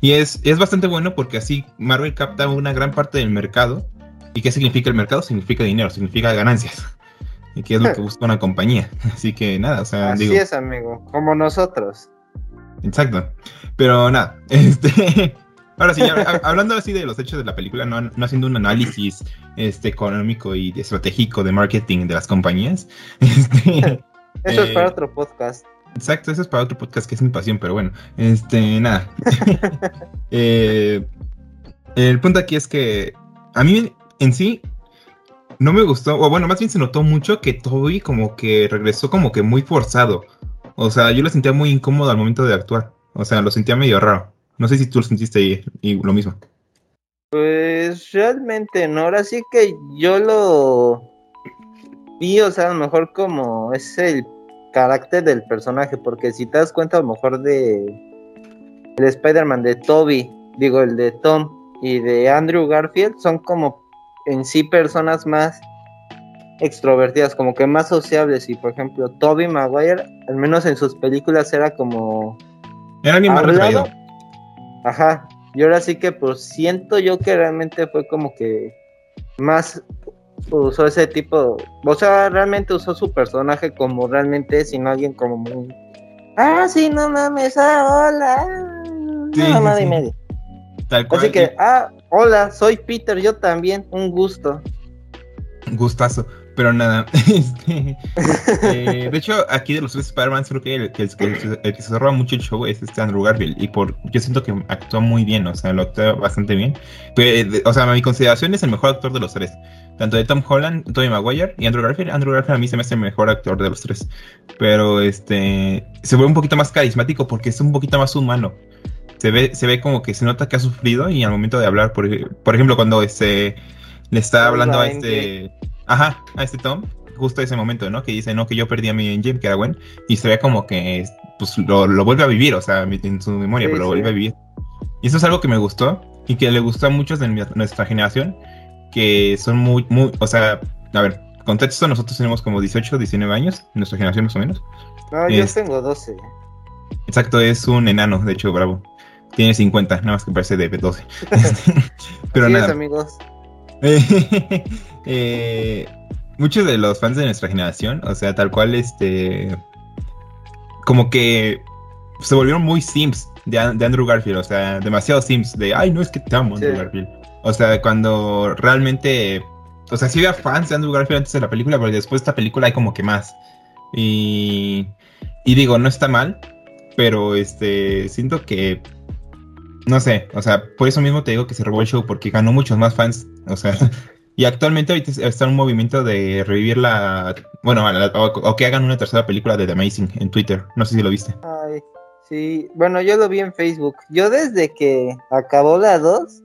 Y es, es bastante bueno porque así Marvel capta una gran parte del mercado. ¿Y qué significa el mercado? Significa dinero, significa ganancias. Y que es lo que busca una compañía. Así que nada, o sea, Así digo. es, amigo, como nosotros. Exacto. Pero nada, este. Ahora sí, ya, hablando así de los hechos de la película, no, no haciendo un análisis este, económico y estratégico de marketing de las compañías. Este, Eso Eh, es para otro podcast. exacto, eso es para otro podcast que es mi pasión, pero bueno, este, nada. Eh, el punto aquí es que a mí en sí no me gustó, o bueno, más bien se notó mucho que Toby como que regresó como que muy forzado. O sea, yo lo sentía muy incómodo al momento de actuar. O sea, lo sentía medio raro. No sé si tú lo sentiste y, y lo mismo. Pues realmente no, ahora sí que yo lo vi, o sea, a lo mejor como es el carácter del personaje, porque si te das cuenta a lo mejor de el Spider-Man de Toby, digo el de Tom y de Andrew Garfield son como en sí personas más extrovertidas, como que más sociables y por ejemplo Toby Maguire, al menos en sus películas era como Era alguien más retraído. Ajá, y ahora sí que pues siento yo que realmente fue como que más usó ese tipo, o sea, realmente usó su personaje como realmente es, sino alguien como muy... Ah, sí, no mames, ah, hola. Sí, no, sí, y media. Tal cual. Así que, ah, hola, soy Peter, yo también, un gusto. Gustazo. Pero nada, este, eh, de hecho, aquí de los tres Spider-Man, creo que el, que el- el que- el que se roba mucho el show es este Andrew Garfield. Y por yo siento que actúa muy bien, o sea, lo actúa bastante bien. Pero, eh, de- o sea, a mi consideración es el mejor actor de los tres. Tanto de Tom Holland, Tobey Maguire y Andrew Garfield. Andrew Garfield a mí se me hace el mejor actor de los tres. Pero este se ve un poquito más carismático porque es un poquito más humano. Se ve, se ve como que se nota que ha sufrido y al momento de hablar, por, por ejemplo, cuando este le está hablando a este. Ajá, a este Tom, justo ese momento, ¿no? Que dice, no, que yo perdí a mi MJ, que era Gwen, y se ve como que pues lo, lo vuelve a vivir, o sea, en su memoria, Sí, pero lo sí. vuelve a vivir. Y eso es algo que me gustó y que le gustó a muchos de nuestra generación, que son muy, muy, o sea, a ver, contexto, nosotros tenemos como 18, 19 años, nuestra generación más o menos. No, yo Es- tengo 12. Exacto, es un enano, de hecho, bravo. Tiene 50, nada más que parece de 12. pero Así es, nada. amigos. Eh, muchos de los fans de nuestra generación, o sea, tal cual, este, como que se volvieron muy sims de, An- de Andrew Garfield, o sea, demasiado sims de, ay, no es que te amo, Andrew Sí. Garfield. O sea, cuando realmente, o sea, sí había fans de Andrew Garfield antes de la película, pero después de esta película hay como que más. Y, y digo, no está mal, pero este, siento que no sé, o sea, por eso mismo te digo que se robó el show, porque ganó muchos más fans, o sea, y actualmente ahorita está en un movimiento de revivir la, bueno, o, que hagan una tercera película de The Amazing en Twitter, no sé si lo viste. Ay, sí, bueno, yo lo vi en Facebook. Yo desde que acabó la 2,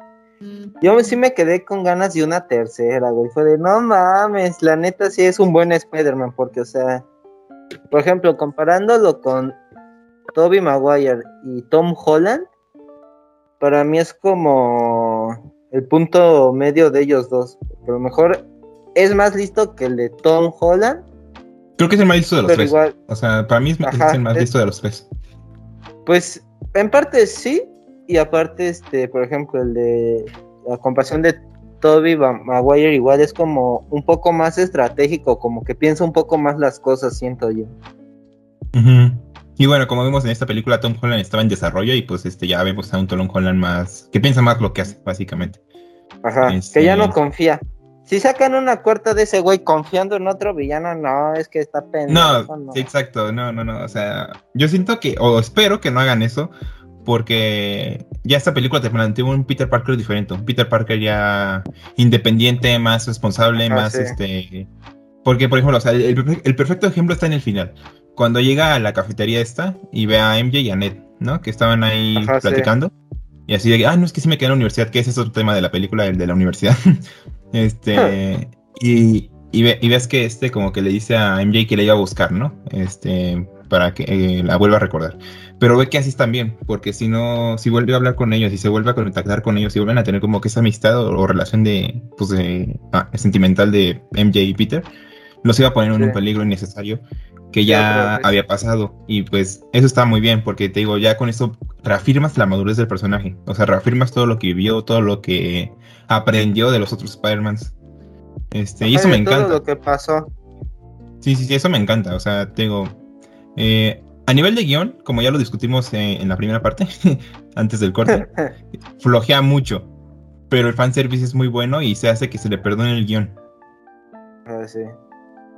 yo sí me quedé con ganas de una tercera, güey. Fue de, no mames, la neta sí es un buen Spider-Man, porque, o sea, por ejemplo, comparándolo con Tobey Maguire y Tom Holland, para mí es como el punto medio de ellos dos. A lo mejor es más listo que el de Tom Holland, Creo que es el más listo de los tres, igual, o sea, para mí es, el más es- listo de los tres. Pues en parte sí, y aparte, este, por ejemplo, el de la comparación de Toby Maguire igual es como un poco más estratégico, como que piensa un poco más las cosas, siento yo. Ujú. Y bueno, como vemos en esta película, Tom Holland estaba en desarrollo y pues este ya vemos a un Tom Holland más, que piensa más lo que hace, básicamente. Ajá, Este- que ya no confía. Si sacan una cuarta de ese güey confiando en otro villano, no, es que está pendejo. No, exacto, no, no, no, o sea, yo siento que, o espero que no hagan eso, porque ya esta película te plantea un Peter Parker diferente, un Peter Parker ya independiente, más responsable, Ajá, más sí. este... Porque, por ejemplo, o sea, el- el perfecto ejemplo está en el final, cuando llega a la cafetería esta y ve a MJ y a Ned, ¿no? Que estaban ahí Ajá, sí. platicando. Y así de, ah, no, es que sí me quedé en la universidad, que ese es otro tema de la película, el de la universidad. este, y, y, ve- y ves que este como que le dice a MJ que le iba a buscar, ¿no? Este, para que eh, la vuelva a recordar. Pero ve que así están bien, porque si no, si vuelve a hablar con ellos y se vuelve a contactar con ellos y vuelven a tener como que esa amistad o, o relación de, pues, de, ah, sentimental de MJ y Peter, los iba a poner en un peligro innecesario que ya había pasado. Y pues eso está muy bien, porque te digo, ya con esto reafirmas la madurez del personaje. O sea, reafirmas todo lo que vivió, todo lo que aprendió de los otros Spider-Mans. Este, y eso me de todo encanta. lo que pasó. Sí, sí, sí, eso me encanta. O sea, te digo, eh, a nivel de guion, como ya lo discutimos eh, en la primera parte, antes del corte, flojea mucho. Pero el fanservice es muy bueno y se hace que se le perdone el guion. Ah, sí.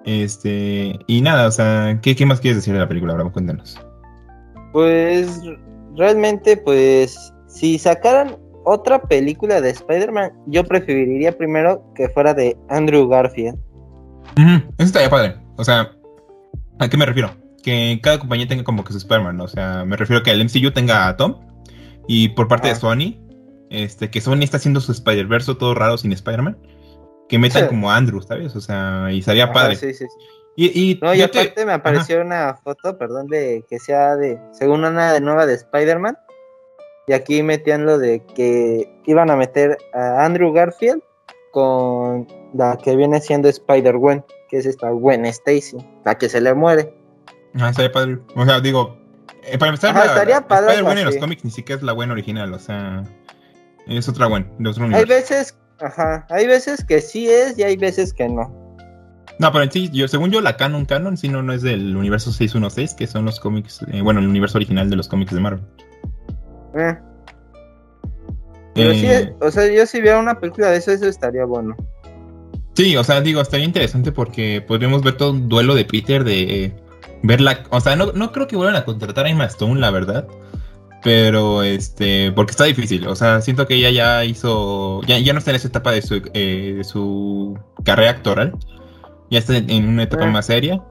Este, y nada, o sea, ¿qué, qué más quieres decir de la película? Bravo, cuéntanos. Pues realmente, pues si sacaran otra película de Spider-Man, yo preferiría primero que fuera de Andrew Garfield. Ujú, Eso estaría padre. O sea, ¿a qué me refiero? Que cada compañía tenga como que su Spider-Man. O sea, me refiero que el MCU tenga a Tom. Y por parte de Ajá. Sony, este, que Sony está haciendo su Spider-Verse todo raro sin Spider-Man. Que metan como a Andrew, ¿sabes? O sea, y estaría Ajá, padre. sí, sí, sí. Y, y No, y yo te- aparte me apareció una foto, perdón, de que sea de, según una nueva de Spider-Man. Y aquí metían lo de que iban a meter a Andrew Garfield con la que viene siendo Spider-Gwen, que es esta Gwen Stacy, la que se le muere. Ajá, estaría padre. O sea, digo, eh, para empezar, Ajá, la- estaría padre Spider-Gwen en los cómics ni siquiera es la Gwen original. O sea, es otra Gwen, de otro Hay veces Ajá, hay veces que sí es y hay veces que no. No, pero en sí, yo, según yo, la canon canon, si no, no es del universo 616, que son los cómics, eh, bueno, el universo original de los cómics de Marvel. Eh. Pero Eh, sí, o sea, yo si viera una película de eso, eso estaría bueno. Sí, o sea, digo, estaría interesante porque podríamos ver todo un duelo de Peter de eh, ver la... O sea, no, no creo que vuelvan a contratar a Emma Stone, la verdad. Pero, este, porque está difícil. O sea, siento que ella ya hizo... Ya, ya no está en esa etapa de su, eh, de su carrera actoral. Ya está en, una etapa Eh. más seria.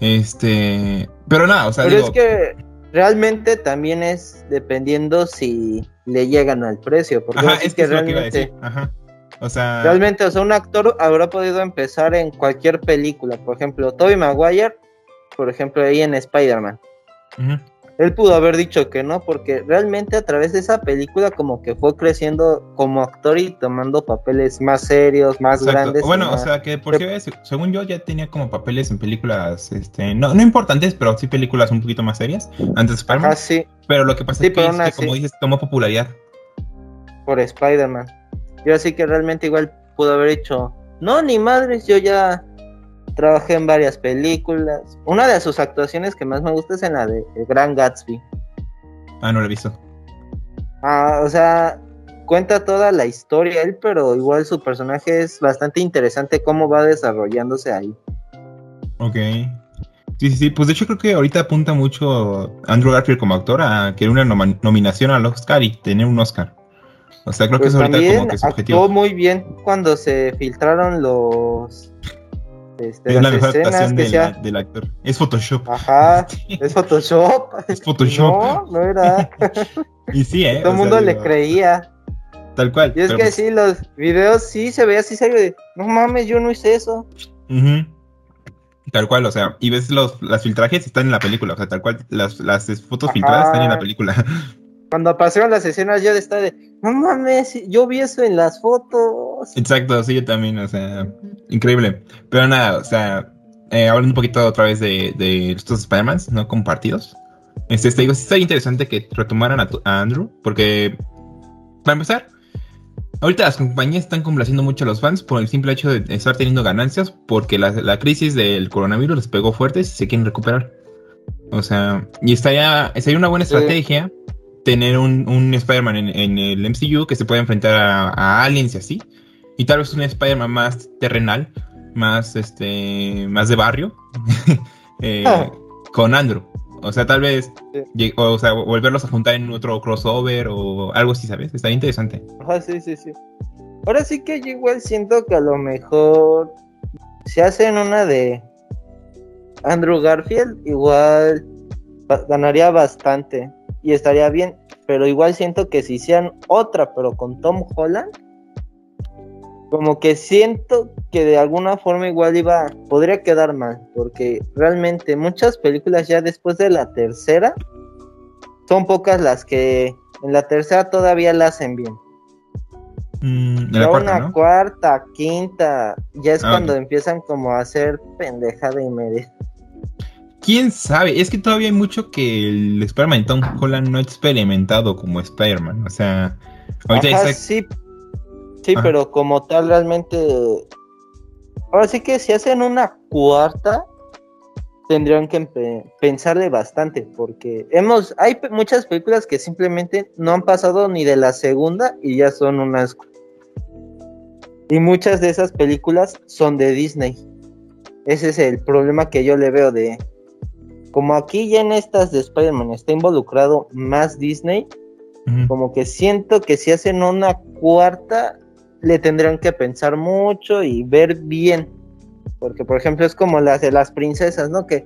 Este... Pero nada, o sea, Pero digo... es que realmente también es dependiendo si le llegan al precio. Porque Ajá, es que es lo que iba a realmente, decir. Ajá. O sea... realmente, o sea, un actor habrá podido empezar en cualquier película. Por ejemplo, Tobey Maguire, por ejemplo, ahí en Spider-Man. ujú. Él pudo haber dicho que no, porque realmente a través de esa película como que fue creciendo como actor y tomando papeles más serios, más Exacto. grandes. Bueno, o sea que por según yo ya tenía como papeles en películas, este, no, no importantes, pero sí películas un poquito más serias antes de Spider-Man. Sí, Pero lo que pasa Sí, es que, es como dices, tomó popularidad. por Spider-Man. Yo así que realmente igual pudo haber dicho, no, ni madres, yo ya trabajé en varias películas. Una de sus actuaciones que más me gusta es en la de El Gran Gatsby. Ah, no lo he visto. Ah, o sea, cuenta toda la historia él, pero igual su personaje es bastante interesante cómo va desarrollándose ahí. Ok. Sí, sí, sí. Pues de hecho creo que ahorita apunta mucho Andrew Garfield como actor a querer una nominación al Oscar y tener un Oscar. O sea, creo que Pues es ahorita como que su actuó objetivo. muy bien cuando se filtraron los este, Es la mejor actuación sea. del actor. Es Photoshop. Ajá, es Photoshop. Es Photoshop. No, no era. Y sí, eh. Todo el sea, mundo le digo, creía. Tal cual. Y es que pues, sí, los videos sí se veía así serio de, no mames, yo no hice eso. Tal cual, o sea, y ves los las filtrajes están en la película, o sea, tal cual, las, las fotos Ajá. filtradas están en la película. Cuando aparecieron las escenas de estar de, no mames, yo vi eso en las fotos. Exacto, sí, yo también, o sea, increíble. Pero nada, o sea, eh, hablando un poquito otra vez de, de estos Spider-Mans, ¿no? Compartidos. Este, te digo, sí está interesante que retomaran a, tu- a Andrew, porque, para empezar, ahorita las compañías están complaciendo mucho a los fans por el simple hecho de estar teniendo ganancias, porque la, la crisis del coronavirus les pegó fuertes y se quieren recuperar. O sea, y estaría, sería una buena Sí. estrategia tener un, un Spider-Man en, en el MCU que se pueda enfrentar a, a aliens y así. Y tal vez un Spider-Man más terrenal, más este, más de barrio, eh, Ah. con Andrew. O sea, tal vez, Sí. o sea, volverlos a juntar en otro crossover o algo así, ¿sabes? Estaría interesante. Ajá, sí, sí, sí. Ahora sí que yo igual siento que a lo mejor si hacen una de Andrew Garfield, igual ganaría bastante y estaría bien, pero igual siento que si hicieran otra, pero con Tom Holland, como que siento que de alguna forma igual iba, podría quedar mal, porque realmente muchas películas ya después de la tercera, son pocas las que en la tercera todavía la hacen bien. Mm, Ya cuarta, una ¿no? cuarta, quinta, ya es Ah, cuando empiezan como a hacer pendejada y media. ¿Quién sabe? Es que todavía hay mucho que el Spider-Man de Tom Holland no ha experimentado como Spider-Man. O sea, ahorita Ajá, sí, sí, Ajá. pero como tal realmente, ahora sí que si hacen una cuarta, tendrían que pensarle bastante, porque hemos, hay muchas películas que simplemente no han pasado ni de la segunda y ya son unas y muchas de esas películas son de Disney. Ese es el problema que yo le veo de como aquí ya en estas de Spider-Man está involucrado más Disney, como que siento que si hacen una cuarta le tendrán que pensar mucho y ver bien. Porque por ejemplo es como las de las princesas, ¿no? Que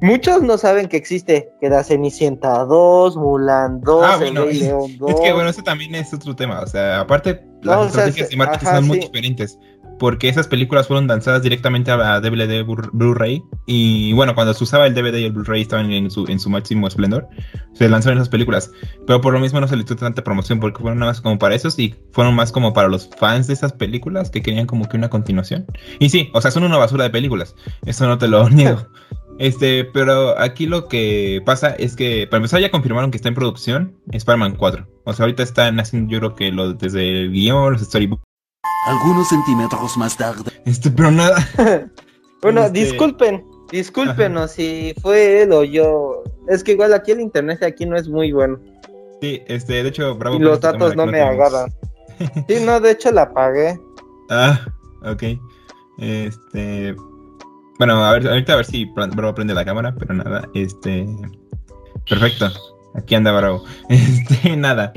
muchos no saben que existe, que la Cenicienta 2, Mulan 2, Ah, bueno, León 2. Es que bueno, eso también es otro tema. O sea, aparte, No, las o sea, estrategias se- de marketing ajá, son muy sí. diferentes. Porque esas películas fueron lanzadas directamente a DVD Blu- Blu-ray. Y bueno, cuando se usaba el DVD y el Blu-ray estaban en su, en su máximo esplendor, se lanzaron esas películas. Pero por lo mismo no se le hizo tanta promoción porque fueron nada más como para esos y fueron más como para los fans de esas películas que querían como que una continuación. Y sí, o sea, son una basura de películas. Eso no te lo niego. Este, pero aquí lo que pasa es que, para empezar, ya confirmaron que está en producción Spider-Man 4. O sea, ahorita están haciendo, yo creo que lo, desde el guion, los storybooks. Algunos centímetros más tarde. Este, pero nada. Bueno, Este- disculpen, discúlpenos si fue él o yo. Es que igual aquí el internet de aquí no es muy bueno. Sí, este, de hecho, bravo. Y los este datos no me tenemos- agarran. Sí, no, de hecho la apagué. Ah, ok. Este. Bueno, a ver, ahorita a ver si Bravo prende la cámara, pero nada, este. Perfecto. Aquí anda Bravo. Este, nada.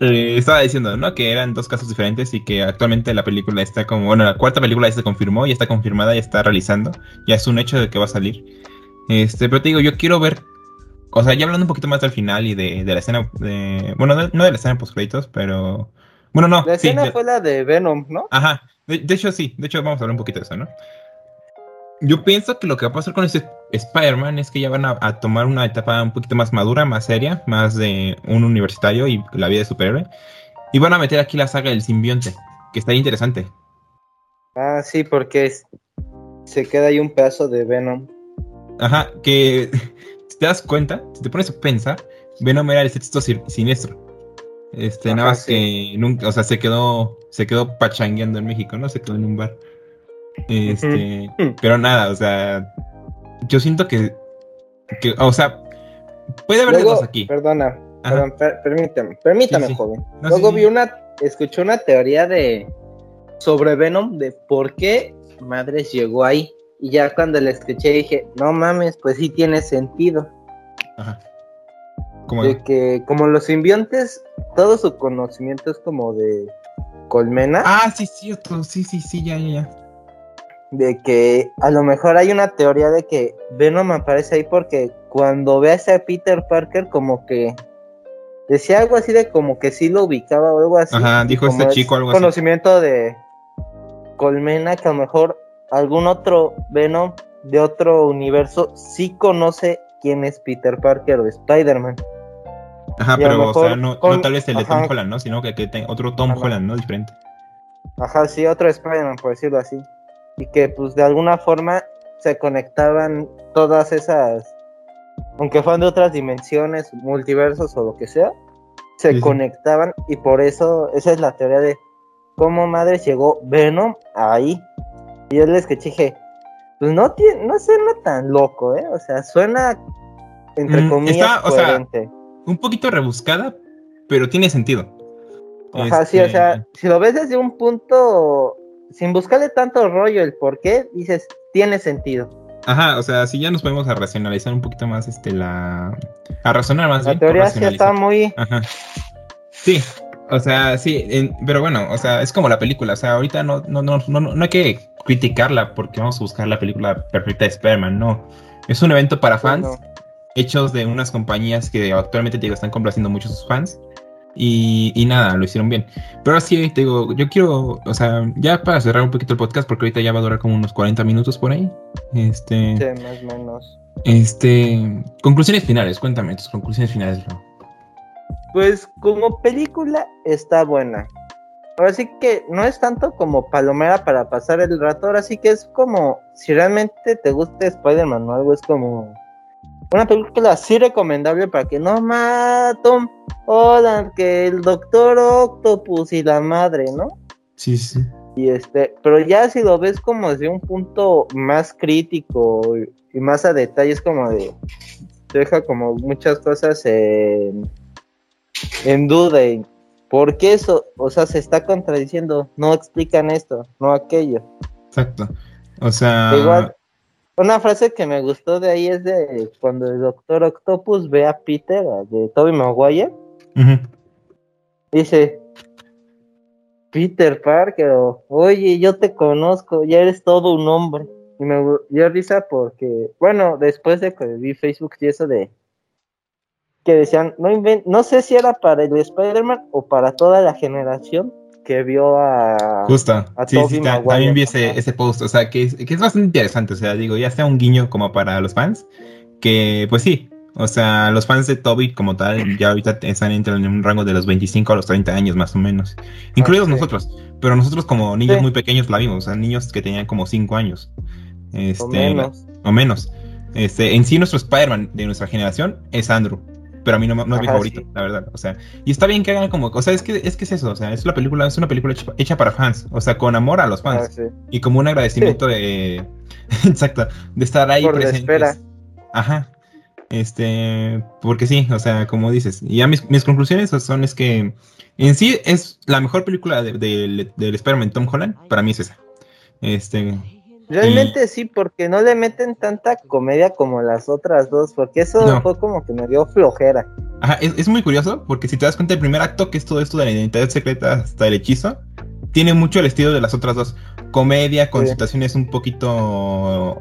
Eh, estaba diciendo, ¿no? Que eran dos casos diferentes y que actualmente la película está como. Bueno, la cuarta película ya se confirmó, ya está confirmada, ya está realizando. Ya es un hecho de que va a salir. Este, pero te digo, yo quiero ver. O sea, ya hablando un poquito más del final y de, de la escena. De, bueno, no, no de la escena post créditos, pero. Bueno, no. La sí, escena fue la de Venom, ¿no? Ajá, de, de hecho sí, de hecho vamos a hablar un poquito de eso, ¿no? Yo pienso que lo que va a pasar con este Spider-Man es que ya van a, a tomar una etapa un poquito más madura, más seria, más de un universitario y la vida de superhéroe. Y van a meter aquí la saga del simbionte, que está interesante. Ah, sí, porque es- se queda ahí un pedazo de Venom. Ajá, que si te das cuenta, si te pones a pensar, Venom era el sexto si- siniestro. Este, Ajá, nada más sí. que nunca, o sea, se quedó, se quedó pachangueando en México, ¿no? Se quedó en un bar. Este, pero nada, o sea, yo siento que, que o sea, puede haber Luego, de dos aquí. perdona, perdón, per- permítame, permítame, Sí, sí. joven. No, Luego sí, vi una, escuché una teoría de sobre Venom de por qué Madres llegó ahí. Y ya cuando la escuché dije, no mames, pues sí tiene sentido. Ajá. De que como los simbiontes, todo su conocimiento es como de colmena. ah, sí, cierto, sí, sí, sí, ya, ya, ya. De que a lo mejor hay una teoría de que Venom aparece ahí porque cuando ve a ese Peter Parker como que decía algo así de como que sí lo ubicaba o algo así. Ajá, dijo este es chico algo así. Conocimiento de Colmena que a lo mejor algún otro Venom de otro universo sí conoce quién es Peter Parker o Spider-Man. Ajá, y pero, o sea, no, con- no tal vez el de Tom. Holland, ¿no? Sino que, que otro Tom Ajá. Holland, ¿no? Diferente. Ajá, sí, otro Spider-Man, por decirlo así. Y que pues de alguna forma se conectaban todas esas, aunque fueran de otras dimensiones, multiversos o lo que sea, se Sí, sí. conectaban y por eso, esa es la teoría de cómo madre llegó Venom ahí. Y yo les que dije, pues no tiene, no suena tan loco, ¿eh? O sea, suena entre Mm, comillas está, sea. Un poquito rebuscada, pero tiene sentido. Ajá, sí, o Este, sea, si lo ves desde un punto, sin buscarle tanto rollo el por qué, dices, tiene sentido. Ajá, o sea, si ya nos podemos a racionalizar un poquito más este la a razonar más La bien. teoría sí está muy... Ajá. Sí, o sea, sí, en- pero bueno, o sea, es como la película, o sea, ahorita no no no no, no hay que criticarla porque vamos a buscar la película perfecta de Spider-Man, no. Es un evento para fans Bueno, hechos de unas compañías que actualmente te digo están complaciendo mucho a sus fans. Y, y nada, lo hicieron bien. Pero ahora sí, te digo, yo quiero, o sea, ya para cerrar un poquito el podcast, porque ahorita ya va a durar como unos 40 minutos por ahí. Este, sí, más o menos. este, conclusiones finales, cuéntame tus conclusiones finales, Ro. Pues como película está buena. Ahora sí que no es tanto como palomera para pasar el rato, ahora sí que es como, si realmente te gusta Spider-Man o algo, es como una película así recomendable para que no Tom hola, que el Doctor Octopus y la madre, ¿no? Sí, sí. Y este, pero ya si lo ves como desde un punto más crítico y, más a detalle, es como de, te deja como muchas cosas en, en duda. Y, ¿Por qué eso? O sea, se está contradiciendo, no explican esto, no aquello. Exacto. O sea, Igual, una frase que me gustó de ahí es de cuando el Doctor Octopus ve a Peter, de Toby Maguire. Dice, Peter Parker, oye, yo te conozco, ya eres todo un hombre. Y me dio risa porque, bueno, después de que vi Facebook y eso de que decían, no, inven- no sé si era para el Spider-Man o para toda la generación que vio a... Justo. a Sí, Tobey sí, Maguire. también vi ese, post. O sea, que es, que es bastante interesante. O sea, digo, ya sea un guiño como para los fans. Que, pues sí. O sea, los fans de Toby como tal, ya ahorita están entre en un rango de los 25 a los 30 años más o menos. Incluidos Ah, sí. nosotros. Pero nosotros como niños Sí. muy pequeños la vimos. O sea, niños que tenían como 5 años. Este, o menos. o menos. Este, en sí, nuestro Spider-Man de nuestra generación es Andrew. Pero a mí no, no es mi favorito, sí. la verdad. O sea, y está bien que hagan como. O sea, es que es, que es eso. O sea, es una película, es una película hecha, para fans. O sea, con amor a los Ah, fans. sí. Y como un agradecimiento de. Exacto. De estar ahí Por la presentes. espera. Ajá. Este. Porque sí, o sea, como dices. Y ya mis, mis conclusiones son es que. En sí es la mejor película de- de- del Spider-Man Tom Holland. Para mí es esa. Este. Realmente sí, porque no le meten tanta comedia como las otras dos, porque eso No. fue como que me dio flojera. Ajá, es, es muy curioso porque si te das cuenta, el primer acto, que es todo esto de la identidad secreta hasta el hechizo, tiene mucho el estilo de las otras dos. Comedia con Sí. situaciones un poquito.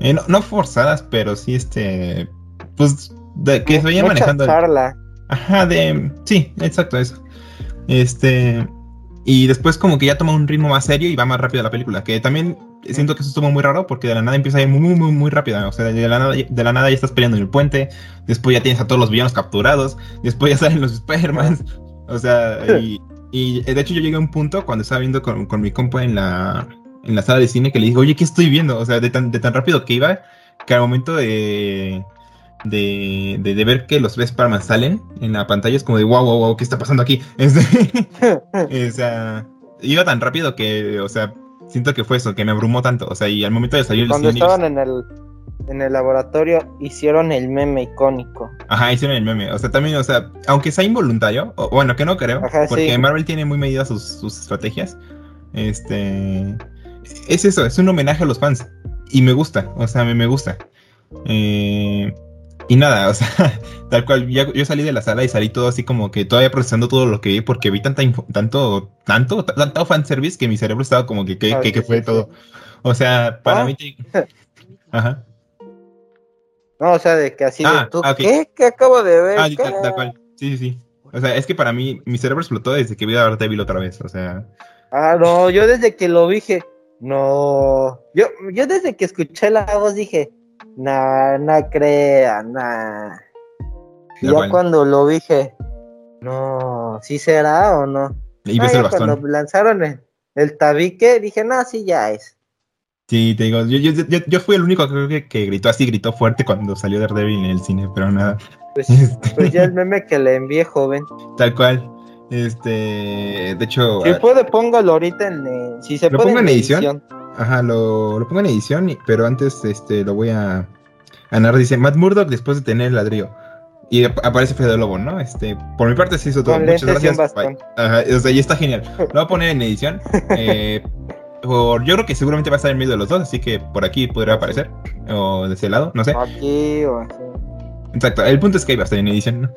eh, no, no forzadas, pero sí, este. Pues de, que se vayan Mucha manejando. charla. Ajá, de. Sí, exacto, eso. Este. Y después, como que ya toma un ritmo más serio y va más rápido la película. Que también siento que eso estuvo muy raro porque de la nada empieza a ir muy, muy, muy rápida. O sea, de la, nada, de la nada ya estás peleando en el puente. Después ya tienes a todos los villanos capturados. Después ya salen los Spider-Man. O sea, y, y de hecho yo llegué a un punto cuando estaba viendo con, con mi compa en la, en la sala de cine que le dije, oye, ¿qué estoy viendo? O sea, de tan, de tan rápido que iba que al momento de, de, de, de ver que los Spider-Man salen en la pantalla es como de, wow, wow, wow, ¿qué está pasando aquí? Este, o sea, iba tan rápido que, o sea, siento que fue eso, que me abrumó tanto. O sea, y al momento de salir Cuando estaban en el, en el laboratorio hicieron el meme icónico. Ajá, hicieron el meme. O sea, también, o sea, aunque sea involuntario, o, bueno, que no creo, Ajá, porque sí. Marvel tiene muy medidas sus, sus estrategias. Este. Es eso, es un homenaje a los fans. Y me gusta, o sea, me, me gusta. Eh, y nada, o sea, tal cual, ya- yo salí de la sala y salí todo así como que todavía procesando todo lo que vi, porque vi tanta info- tanto, tanto, tanto fanservice que mi cerebro estaba como que, ¿qué, Ah, sí, qué fue sí, todo? O sea, para Ah. mí. te- Ajá. No, o sea, de que así Ah, de tú, ah, ok. ¿qué? ¿Qué acabo de ver? Ah, ¿Qué?". tal, tal cual. Sí, sí, sí. O sea, es que para mí, mi cerebro explotó desde que vi a Daredevil otra vez. O sea, Ah, no, yo desde que lo dije, no. Yo, yo desde que escuché la voz dije, nah, no crea, nah. Y ya cuando lo dije, no, ¿sí será o no? y ves el bastón. cuando lanzaron el, el tabique, dije, no, sí, ya es. Sí, te digo, yo, yo, yo, yo fui el único creo que, que gritó así, gritó fuerte cuando salió Daredevil en el cine, pero nada. Pues, Este, pues ya el meme que le envié, joven. tal cual. Este, de hecho, Si ah, puede, póngalo ahorita en. eh, si se ¿Lo puede pongo en edición? Ajá, lo, lo pongo en edición, pero antes este, lo voy a, a narrar. Dice Matt Murdock después de tener el ladrillo. Y ap- aparece Fede Lobo, ¿no? Este, por mi parte se hizo todo. Con Muchas gracias. Ajá, o sea, y está genial. Lo voy a poner en edición. eh, por, yo creo que seguramente va a estar en medio de los dos, así que por aquí podría aparecer. O de ese lado, no sé. Aquí o así. Exacto, el punto es que iba a estar en edición, ¿no?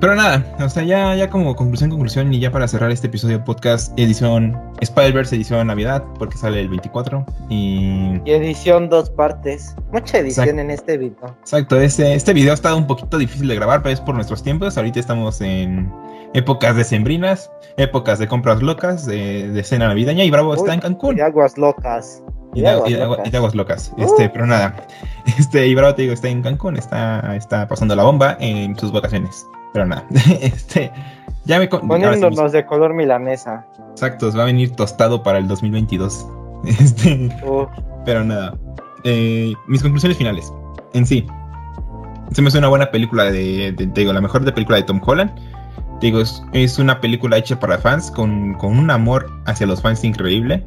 Pero nada, o sea, ya, ya como conclusión, conclusión, y ya para cerrar este episodio de podcast, edición Spider-Verse, edición Navidad, porque sale el 24. Y. Y edición dos partes. Mucha edición Exacto. en este video. Exacto, este, este video ha estado un poquito difícil de grabar, pero es por nuestros tiempos. Ahorita estamos en épocas decembrinas, épocas de compras locas, de, de cena navideña, y Bravo está en Cancún. Y aguas locas. Y de, y de agua- y de aguas locas. Este, Uh. pero nada. Este, y Bravo te digo, está en Cancún, está, está pasando la bomba en sus vacaciones. Pero nada. Este, ya me. sí, Poniéndonos de color milanesa. Exacto, va a venir tostado para el 2022. Este, pero nada. Eh, mis conclusiones finales. En sí, se me hace una buena película de, digo, la mejor de película de Tom Holland. Te digo, es, es una película hecha para fans, con, con un amor hacia los fans increíble.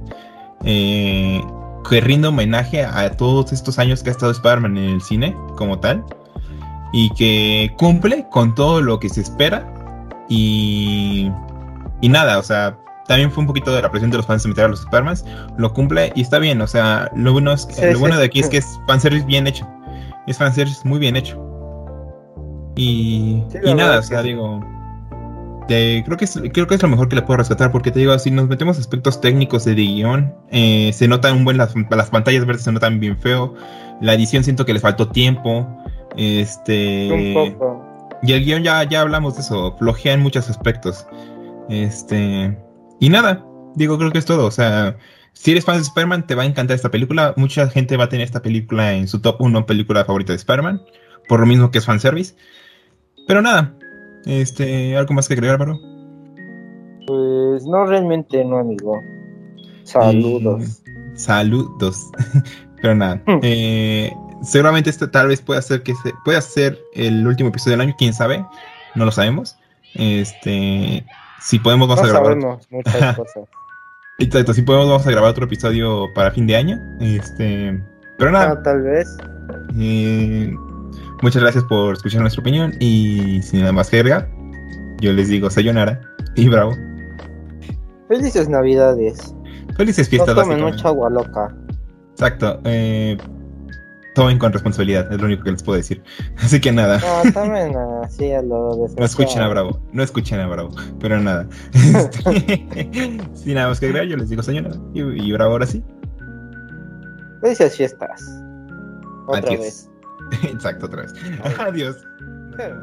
eh, que rinde homenaje a todos estos años que ha estado Spider-Man en el cine, como tal. Y que cumple con todo lo que se espera. Y, y nada, o sea, también fue un poquito de la presión de los fans de meter a los Spider-Man. Lo cumple y está bien, o sea, lo bueno, es, Sí, lo sí. bueno de aquí es que es fanservice bien hecho. Es fanservice muy bien hecho. Y, y nada, o sea, digo, creo, que es, creo que es lo mejor que le puedo rescatar, porque te digo, si nos metemos aspectos técnicos de guion, eh, se notan un buen, las, las pantallas verdes se notan bien feo, la edición siento que le faltó tiempo, este... un poco. Y el guion ya, ya hablamos de eso, flojea en muchos aspectos. Este. Y nada, digo, creo que es todo. O sea, si eres fan de Spider-Man, te va a encantar esta película. Mucha gente va a tener esta película en su top 1 película favorita de Spider-Man. Por lo mismo que es fanservice. Pero nada. Este, ¿algo más que agregar, Baro? Pues no, realmente no, amigo. Saludos. Saludos. Pero nada. Hmm. eh, seguramente este tal vez pueda ser que se, pueda ser el último episodio del año, quién sabe, no lo sabemos. Este, si podemos vamos No a grabar. sabemos muchas cosas. Exacto, si podemos vamos a grabar otro episodio para fin de año. Este, pero nada, Ah, tal vez. eh, muchas gracias por escuchar nuestra opinión y sin nada más que agregar, yo les digo sayonara y bravo. Felices Navidades. Felices No fiestas. tomen básicamente. mucha agua loca. Exacto. eh, tomen con responsabilidad, es lo único que les puedo decir. Así que nada. No, tomen así a lo No escuchen a Bravo, no escuchen a Bravo, pero nada. Este, sin nada más que agregar, yo les digo señora. Y, y Bravo ahora sí. Felices fiestas. Otra Adiós. vez. Exacto, otra vez. Adiós. vez.